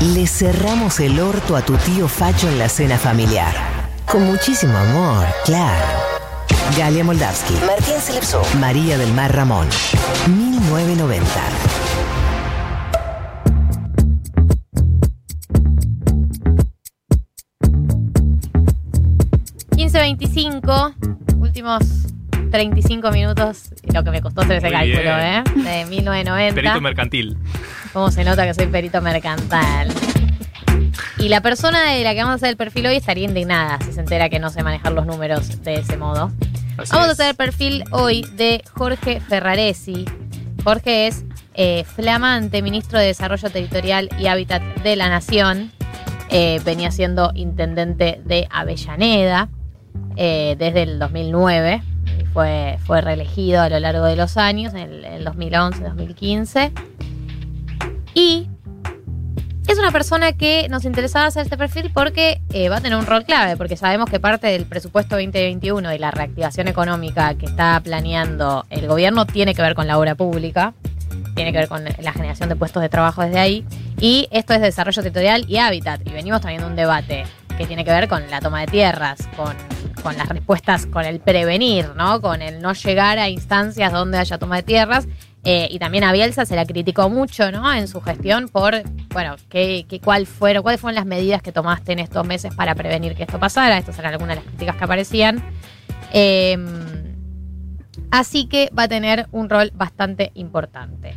Le cerramos el orto a tu tío Facho en la cena familiar. Con muchísimo amor, claro. Galia Moldavsky, Martín Selepso, María del Mar Ramón. 1990. 15.25, últimos 35 minutos, lo que me costó hacer ese cálculo. ¿eh? De 1990. Perito mercantil. ¿Cómo se nota que soy perito mercantil? Y la persona de la que vamos a hacer el perfil hoy estaría indignada si se entera que no sé manejar los números de ese modo. Así Vamos a hacer el perfil hoy de Jorge Ferraresi. Jorge es eh, flamante ministro de Desarrollo Territorial y Hábitat de la Nación. Eh, venía siendo intendente de Avellaneda eh, desde el 2009. Fue, fue reelegido a lo largo de los años, en el, el 2011, 2015. Y es una persona que nos interesaba hacer este perfil porque eh, va a tener un rol clave, porque sabemos que parte del presupuesto 2021 y la reactivación económica que está planeando el gobierno tiene que ver con la obra pública, tiene que ver con la generación de puestos de trabajo desde ahí, y esto es desarrollo territorial y hábitat, y venimos teniendo un debate que tiene que ver con la toma de tierras, con, con las respuestas, con el prevenir, ¿no? Con el no llegar a instancias donde haya toma de tierras. Eh, y también a Bielsa se la criticó mucho, ¿no? En su gestión por, bueno, qué, qué- cuál fueron, cuáles fueron las medidas que tomaste en estos meses para prevenir que esto pasara. Estas eran algunas de las críticas que aparecían. Eh, así que va a tener un rol bastante importante.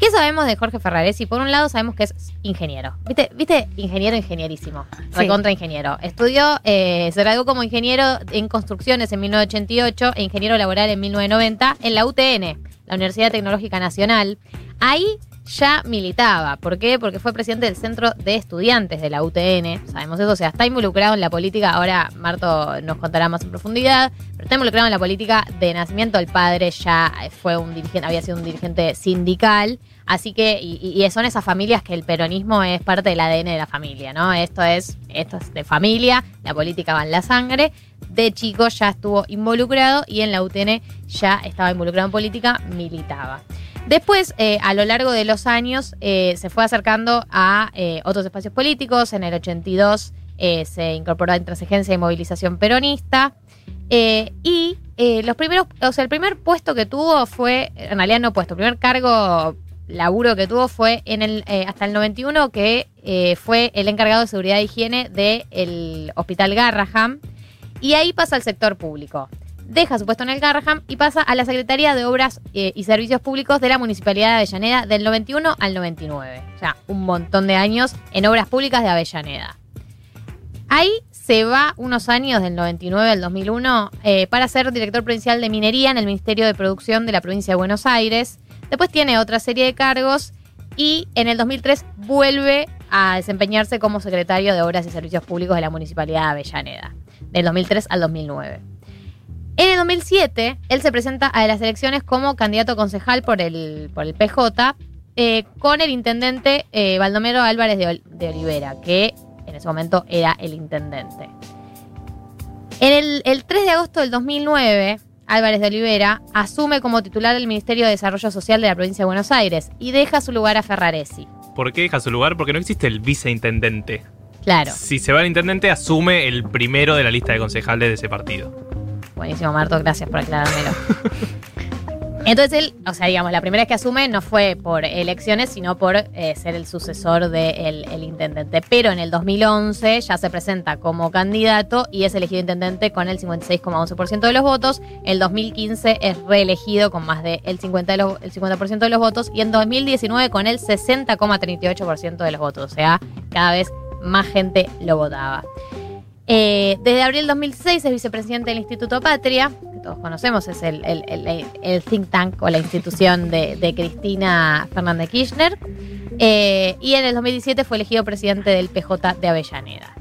¿Qué sabemos de Jorge Ferraresi? Por un lado sabemos que es ingeniero. ¿Viste? ¿Viste? Ingeniero, ingenierísimo. Recontra ingeniero. Estudió, eh, se graduó como ingeniero en construcciones en 1988 e ingeniero laboral en 1990 en la UTN, la Universidad Tecnológica Nacional. Ahí ya militaba. ¿Por qué? Porque fue presidente del Centro de Estudiantes de la UTN. Sabemos eso. O sea, está involucrado en la política. Ahora Marto nos contará más en profundidad. Pero está involucrado en la política de nacimiento. El padre ya fue un dirigente, había sido un dirigente sindical. Así que, y, y son esas familias que el peronismo es parte del ADN de la familia, ¿no? Esto es, esto es de familia, la política va en la sangre. De chico ya estuvo involucrado y en la UTN ya estaba involucrado en política, militaba. Después, eh, a lo largo de los años, eh, se fue acercando a eh, otros espacios políticos. En el 82 eh, se incorporó a Intransigencia y Movilización Peronista. Y los primeros, o sea, el primer puesto que tuvo fue, en realidad no puesto, el primer cargo, laburo que tuvo fue en el, hasta el 91, que fue el encargado de seguridad e higiene del Hospital Garraham. Y ahí pasa al sector público. Deja su puesto en el Garraham y pasa a la Secretaría de Obras eh, y Servicios Públicos de la Municipalidad de Avellaneda del 91 al 99. O sea, un montón de años en obras públicas de Avellaneda. Ahí se va unos años, del 99 al 2001, eh, para ser director provincial de minería en el Ministerio de Producción de la provincia de Buenos Aires. Después tiene otra serie de cargos y en el 2003 vuelve a desempeñarse como secretario de Obras y Servicios Públicos de la Municipalidad de Avellaneda, del 2003 al 2009. En el 2007, él se presenta a las elecciones como candidato concejal por el, por el PJ eh, con el intendente eh, Baldomero Álvarez de, Ol- de Olivera, que en ese momento era el intendente. En el, el 3 de agosto del 2009, Álvarez de Olivera asume como titular del Ministerio de Desarrollo Social de la provincia de Buenos Aires y deja su lugar a Ferraresi. ¿Por qué deja su lugar? Porque no existe el viceintendente. Claro, Si se va el intendente, asume el primero de la lista de concejales de ese partido. Buenísimo Marto, gracias por aclarármelo. Entonces él, o sea, digamos, la primera vez que asume no fue por elecciones, sino por eh, ser el sucesor del el intendente. Pero en el 2011 ya se presenta como candidato y es elegido intendente con el 56,11% de los votos. El 2015 es reelegido con más del 50 de los- el 50% de los votos y en 2019 con el 60,38% de los votos. O sea, cada vez más gente lo votaba. Eh, desde abril 2006 es vicepresidente del Instituto Patria, que todos conocemos, es el, think tank o la institución de, de Cristina Fernández Kirchner. Eh, y en el 2017 fue elegido presidente del PJ de Avellaneda.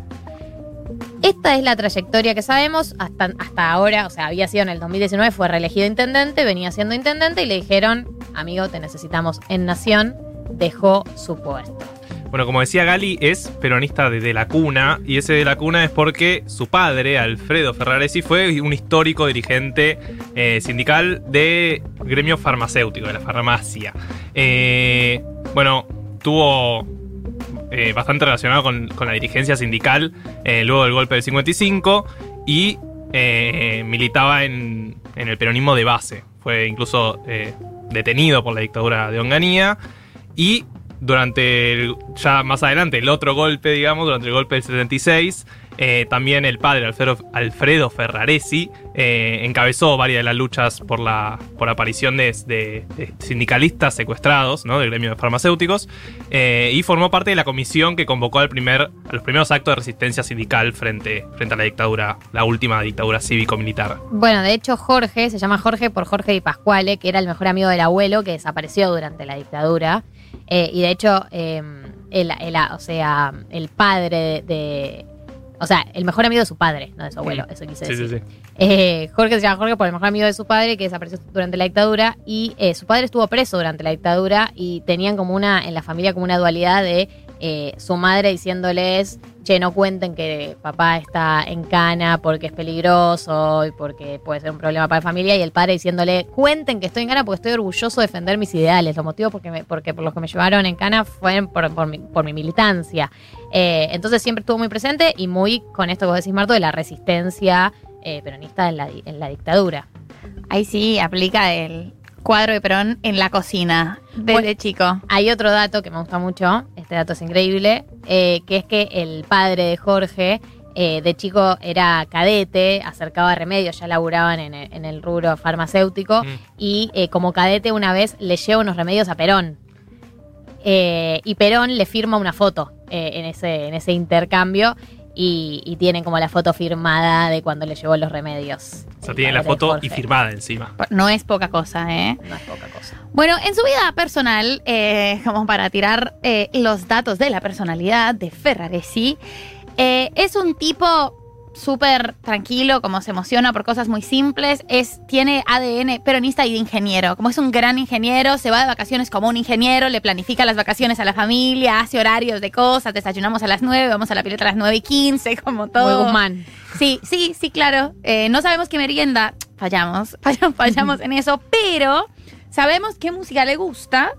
Esta es la trayectoria que sabemos hasta, hasta ahora, o sea, había sido en el 2019, fue reelegido intendente, venía siendo intendente y le dijeron, amigo, te necesitamos en Nación, dejó su puesto. Bueno, como decía Gali, es peronista desde la cuna, y ese de la cuna es porque su padre, Alfredo Ferraresi, fue un histórico dirigente eh, sindical de gremio farmacéutico, de la farmacia. Eh, bueno, tuvo eh, bastante relacionado con, con la dirigencia sindical luego del golpe del 55 y militaba en, en el peronismo de base. Fue incluso detenido por la dictadura de Onganía y durante, ya más adelante, el otro golpe, digamos, durante el golpe del 76, eh, también el padre Alfredo, Alfredo Ferraresi eh, encabezó varias de las luchas por la, por aparición de sindicalistas secuestrados ¿no? del gremio de farmacéuticos eh, y formó parte de la comisión que convocó al primer, a los primeros actos de resistencia sindical frente, frente a la dictadura, la última dictadura cívico-militar. Bueno, de hecho, Jorge se llama Jorge por Jorge Di Pasquale, que era el mejor amigo del abuelo que desapareció durante la dictadura. Eh, y de hecho, eh, el, el- o sea, el padre de, de- O sea, el mejor amigo de su padre, no de su abuelo, eso quise Sí, decir. sí, sí. Eh, Jorge se llama Jorge por el mejor amigo de su padre que desapareció durante la dictadura y eh, su padre estuvo preso durante la dictadura y tenían como una, en la familia como una dualidad de eh, su madre diciéndoles, che, no cuenten que papá está en cana porque es peligroso y porque puede ser un problema para la familia y el padre diciéndole, cuenten que estoy en cana porque estoy orgulloso de defender mis ideales, los motivos porque, me- porque por los que me llevaron en cana fueron por, mi, por mi militancia. Eh, entonces siempre estuvo muy presente y muy con esto que vos decís, Marto, de la resistencia eh, peronista en la, en la dictadura. Ahí sí aplica el cuadro de Perón en la cocina desde Bueno. chico. Hay otro dato que me gusta mucho, este dato es increíble, eh, que es que el padre de Jorge eh, de chico era cadete, acercaba remedios, ya laburaban en el, en el rubro farmacéutico Mm. y eh, como cadete una vez le lleva unos remedios a Perón. Eh, y Perón le firma una foto eh, en, ese, en ese intercambio y, y tienen como la foto firmada de cuando le llevó los remedios. O sea, el tiene la foto y firmada encima. No es poca cosa, ¿eh? No es poca cosa. Bueno, en su vida personal, eh, como para tirar eh, los datos de la personalidad de Ferraresi, eh, es un tipo súper tranquilo, como se emociona por cosas muy simples, es, tiene ADN peronista y de ingeniero. Como es un gran ingeniero, se va de vacaciones como un ingeniero, le planifica las vacaciones a la familia, hace horarios de cosas, desayunamos a las 9, vamos a la pileta a las 9 y 15, como todo. Muy Guzmán. Sí, sí, sí, claro. Eh, no sabemos qué merienda. Fallamos, fallamos, fallamos en eso, pero sabemos qué música le gusta.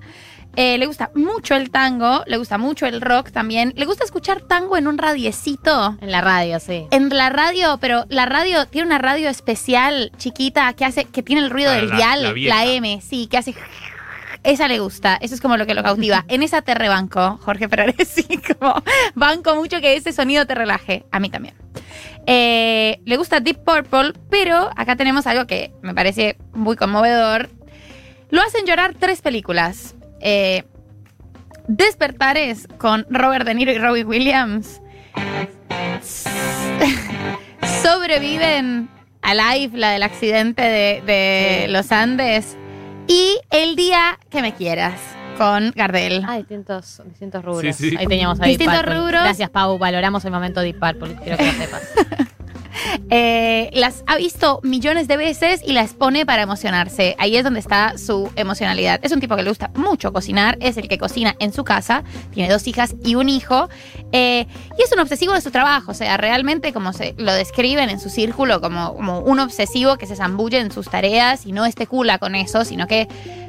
Eh, le gusta mucho el tango, le gusta mucho el rock también. Le gusta escuchar tango en un radiecito. En la radio, sí. En la radio, pero la radio tiene una radio especial chiquita que hace, que tiene el ruido Ah, del la- dial, la. M, sí, que hace. Esa le gusta, eso es como lo que lo cautiva. En esa te rebanco, Jorge Ferraresi, como banco mucho que ese sonido te relaje. A mí también. Eh, le gusta Deep Purple, pero acá tenemos algo que me parece muy conmovedor. Lo hacen llorar tres películas. Eh, Despertares con Robert De Niro y Robbie Williams. Sobreviven a la del accidente de, de Sí. los Andes. Y El día que me quieras con Gardel. Ah, distintos, distintos rubros. Sí, sí. Ahí teníamos a Deep Distintos Purple. rubros. Gracias, Pau. Valoramos el momento Deep Purple. Quiero que lo sepas. Eh, las ha visto millones de veces y las pone para emocionarse. Ahí es donde está su emocionalidad. Es un tipo que le gusta mucho cocinar, es el que cocina en su casa, tiene dos hijas y un hijo, eh, y es un obsesivo de su trabajo. O sea, realmente como se lo describen en su círculo, como, como un obsesivo que se zambulle en sus tareas y no especula con eso, sino que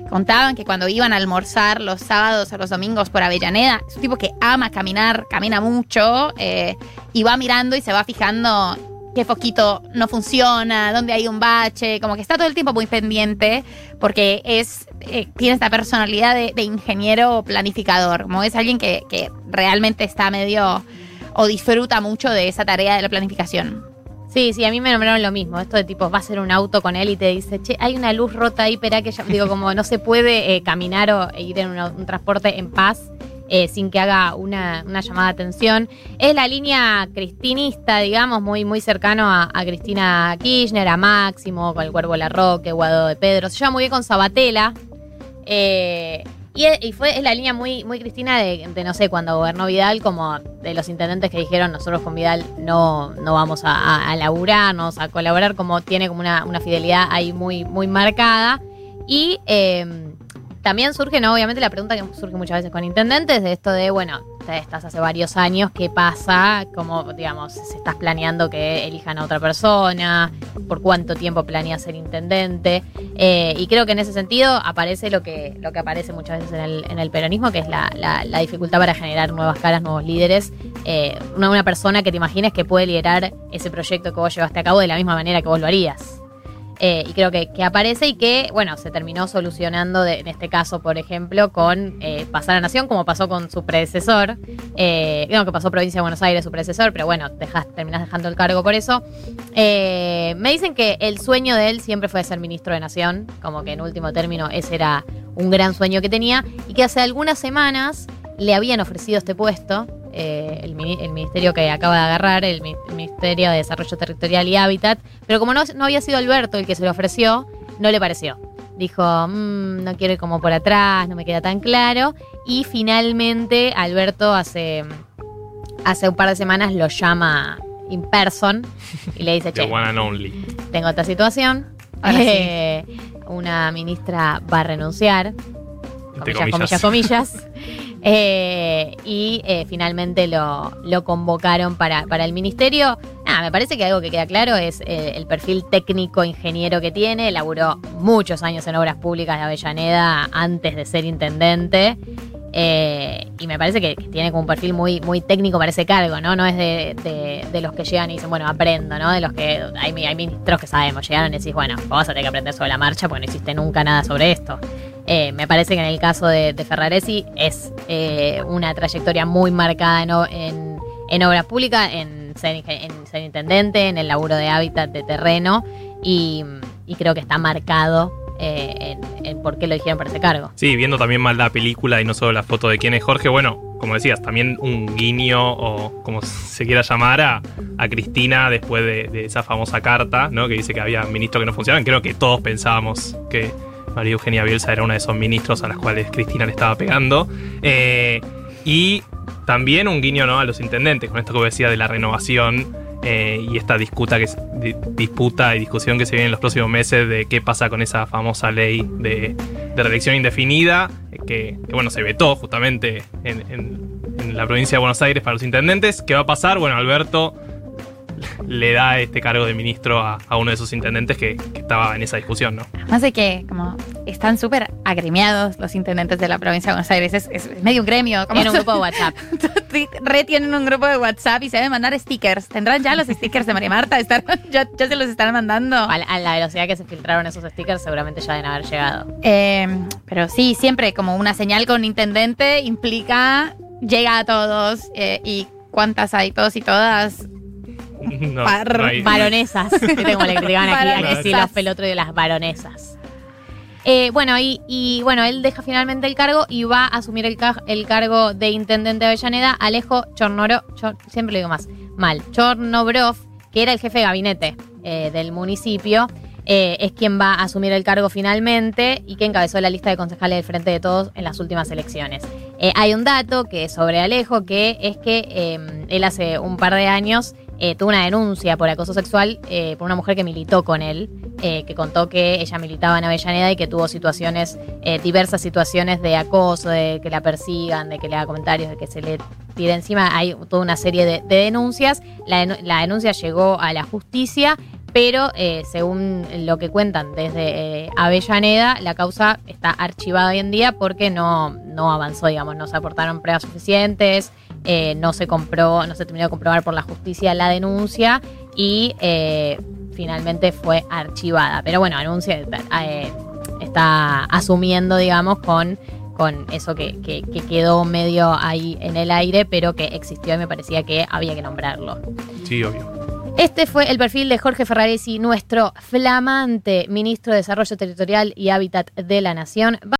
contaban que cuando iban a almorzar los sábados o los domingos por Avellaneda, es un tipo que ama caminar, camina mucho eh, y va mirando y se va fijando qué foquito no funciona, dónde hay un bache, como que está todo el tiempo muy pendiente porque es eh, tiene esta personalidad de, de ingeniero planificador, como es alguien que, realmente está medio o disfruta mucho de esa tarea de la planificación. Sí, sí, a mí me nombraron lo mismo. Esto de tipo, va a ser un auto con él y te dice, che, hay una luz rota ahí, espera que ya. Digo, como no se puede eh, caminar o ir en un transporte en paz eh, sin que haga una, una llamada de atención. Es la línea cristinista, digamos, muy, muy cercano a, Cristina Kirchner, a Máximo, con el Cuervo Larroque, Guado de Pedro. Se lleva muy bien con Sabatella. Eh, y, fue es la línea muy, muy Cristina de, no sé, cuando gobernó Vidal, como de los intendentes que dijeron nosotros con Vidal no, no vamos a, a, a laburar, no vamos a colaborar, como tiene como una, una fidelidad ahí muy, muy marcada. Y eh, también surge, ¿no? Obviamente la pregunta que surge muchas veces con intendentes, de esto de, bueno, estás hace varios años, ¿qué pasa? Como, digamos, si estás planeando que elijan a otra persona, por cuánto tiempo planeas ser intendente. Eh, y creo que en ese sentido aparece lo que, lo que aparece muchas veces en el, en el peronismo, que es la, la- la dificultad para generar nuevas caras, nuevos líderes. Eh, una, una persona que te imagines que puede liderar ese proyecto que vos llevaste a cabo de la misma manera que vos lo harías. Eh, y creo que, que aparece y que, bueno, se terminó solucionando en este caso, por ejemplo, con eh, pasar a Nación, como pasó con su predecesor. Eh, no, que pasó Provincia de Buenos Aires, su predecesor, pero bueno, dejas, terminás dejando el cargo por eso. Eh, me dicen que el sueño de él siempre fue ser ministro de Nación, como que en último término ese era un gran sueño que tenía, y que hace algunas semanas le habían ofrecido este puesto. Eh, el, mini- el ministerio que acaba de agarrar, el, mi- el Ministerio de Desarrollo Territorial y Hábitat, pero como no, no había sido Alberto el que se lo ofreció, no le pareció. Dijo, "Mm, no quiero ir como por atrás, no me queda tan claro. Y finalmente Alberto hace, hace un par de semanas lo llama in person y le dice, The che, one and only. tengo esta situación. Ahora sí. Eh, una ministra va a renunciar, comillas, comillas, comillas. Eh, y eh, finalmente lo, convocaron para, para el ministerio. Nada, me parece que algo que queda claro es eh, el perfil técnico ingeniero que tiene. Laburó muchos años en obras públicas de Avellaneda antes de ser intendente. Y me parece que, tiene como un perfil muy, muy técnico para ese cargo, ¿no? No es de, de- de los que llegan y dicen, bueno, aprendo, ¿no? De los que hay, hay ministros que sabemos, llegaron y decís, bueno, vamos a tener que aprender sobre la marcha porque no hiciste nunca nada sobre esto. Eh, me parece que en el caso de, Ferraresi es eh, una trayectoria muy marcada en, en, en obras públicas, en ser, en ser intendente, en el laburo de hábitat de terreno y, creo que está marcado eh, en, por qué lo dijeron para ese cargo. Sí, viendo también más la película y no solo la foto de quién es Jorge, bueno, como decías, también un guiño o como se quiera llamar a, a Cristina después de, de esa famosa carta, ¿no? Que dice que había ministros que no funcionaban. Creo que todos pensábamos que María Eugenia Bielsa era uno de esos ministros a los cuales Cristina le estaba pegando. Eh, y también un guiño ¿no? a los intendentes, con esto que decía de la renovación eh, y esta disputa, que, di- disputa y discusión que se viene en los próximos meses de qué pasa con esa famosa ley de, de reelección indefinida, eh, que, bueno, se vetó justamente en, en- en la provincia de Buenos Aires para los intendentes. ¿Qué va a pasar? Bueno, Alberto le da este cargo de ministro a, a uno de esos intendentes que, que estaba en esa discusión, ¿no? Más de que como están súper agremiados los intendentes de la provincia de Buenos Aires. Es, es medio un gremio. Como En un grupo de WhatsApp. Re tienen un grupo de WhatsApp y se deben mandar stickers. ¿Tendrán ya los stickers de María Marta? ¿Estarán- ya, ya se los están mandando? A la, a la velocidad que se filtraron esos stickers, seguramente ya deben haber llegado. Eh, pero sí, siempre como una señal con intendente implica llega a todos. eh, ¿Y cuántas hay? Todos y todas. No, aquí sí los pelotros de las varonesas. Eh, bueno, y, y, bueno, él deja finalmente el cargo y va a asumir el, ca- el cargo de intendente de Avellaneda, Alejo Chornoro, Chor- siempre lo digo más, mal, Chornobrov, que era el jefe de gabinete eh, del municipio, eh, es quien va a asumir el cargo finalmente y que encabezó la lista de concejales del Frente de Todos en las últimas elecciones. Eh, hay un dato que sobre Alejo, que es que eh, él hace un par de años tuvo una denuncia por acoso sexual por una mujer que militó con él, que contó que ella militaba en Avellaneda y que tuvo situaciones, diversas situaciones de acoso, de que la persigan, de que le haga comentarios, de que se le tire encima. Hay toda una serie de, de denuncias. La, denu- la denuncia llegó a la justicia, pero eh, según lo que cuentan desde eh, Avellaneda, la causa está archivada hoy en día porque no, no avanzó, digamos, no se aportaron pruebas suficientes, eh, no se compró, no se terminó de comprobar por la justicia la denuncia y eh, finalmente fue archivada. Pero bueno, anuncia, eh, está asumiendo, digamos, con, con eso que, que- que quedó medio ahí en el aire, pero que existió y me parecía que había que nombrarlo. Sí, obvio. Este fue el perfil de Jorge Ferraresi, nuestro flamante ministro de Desarrollo Territorial y Hábitat de la Nación.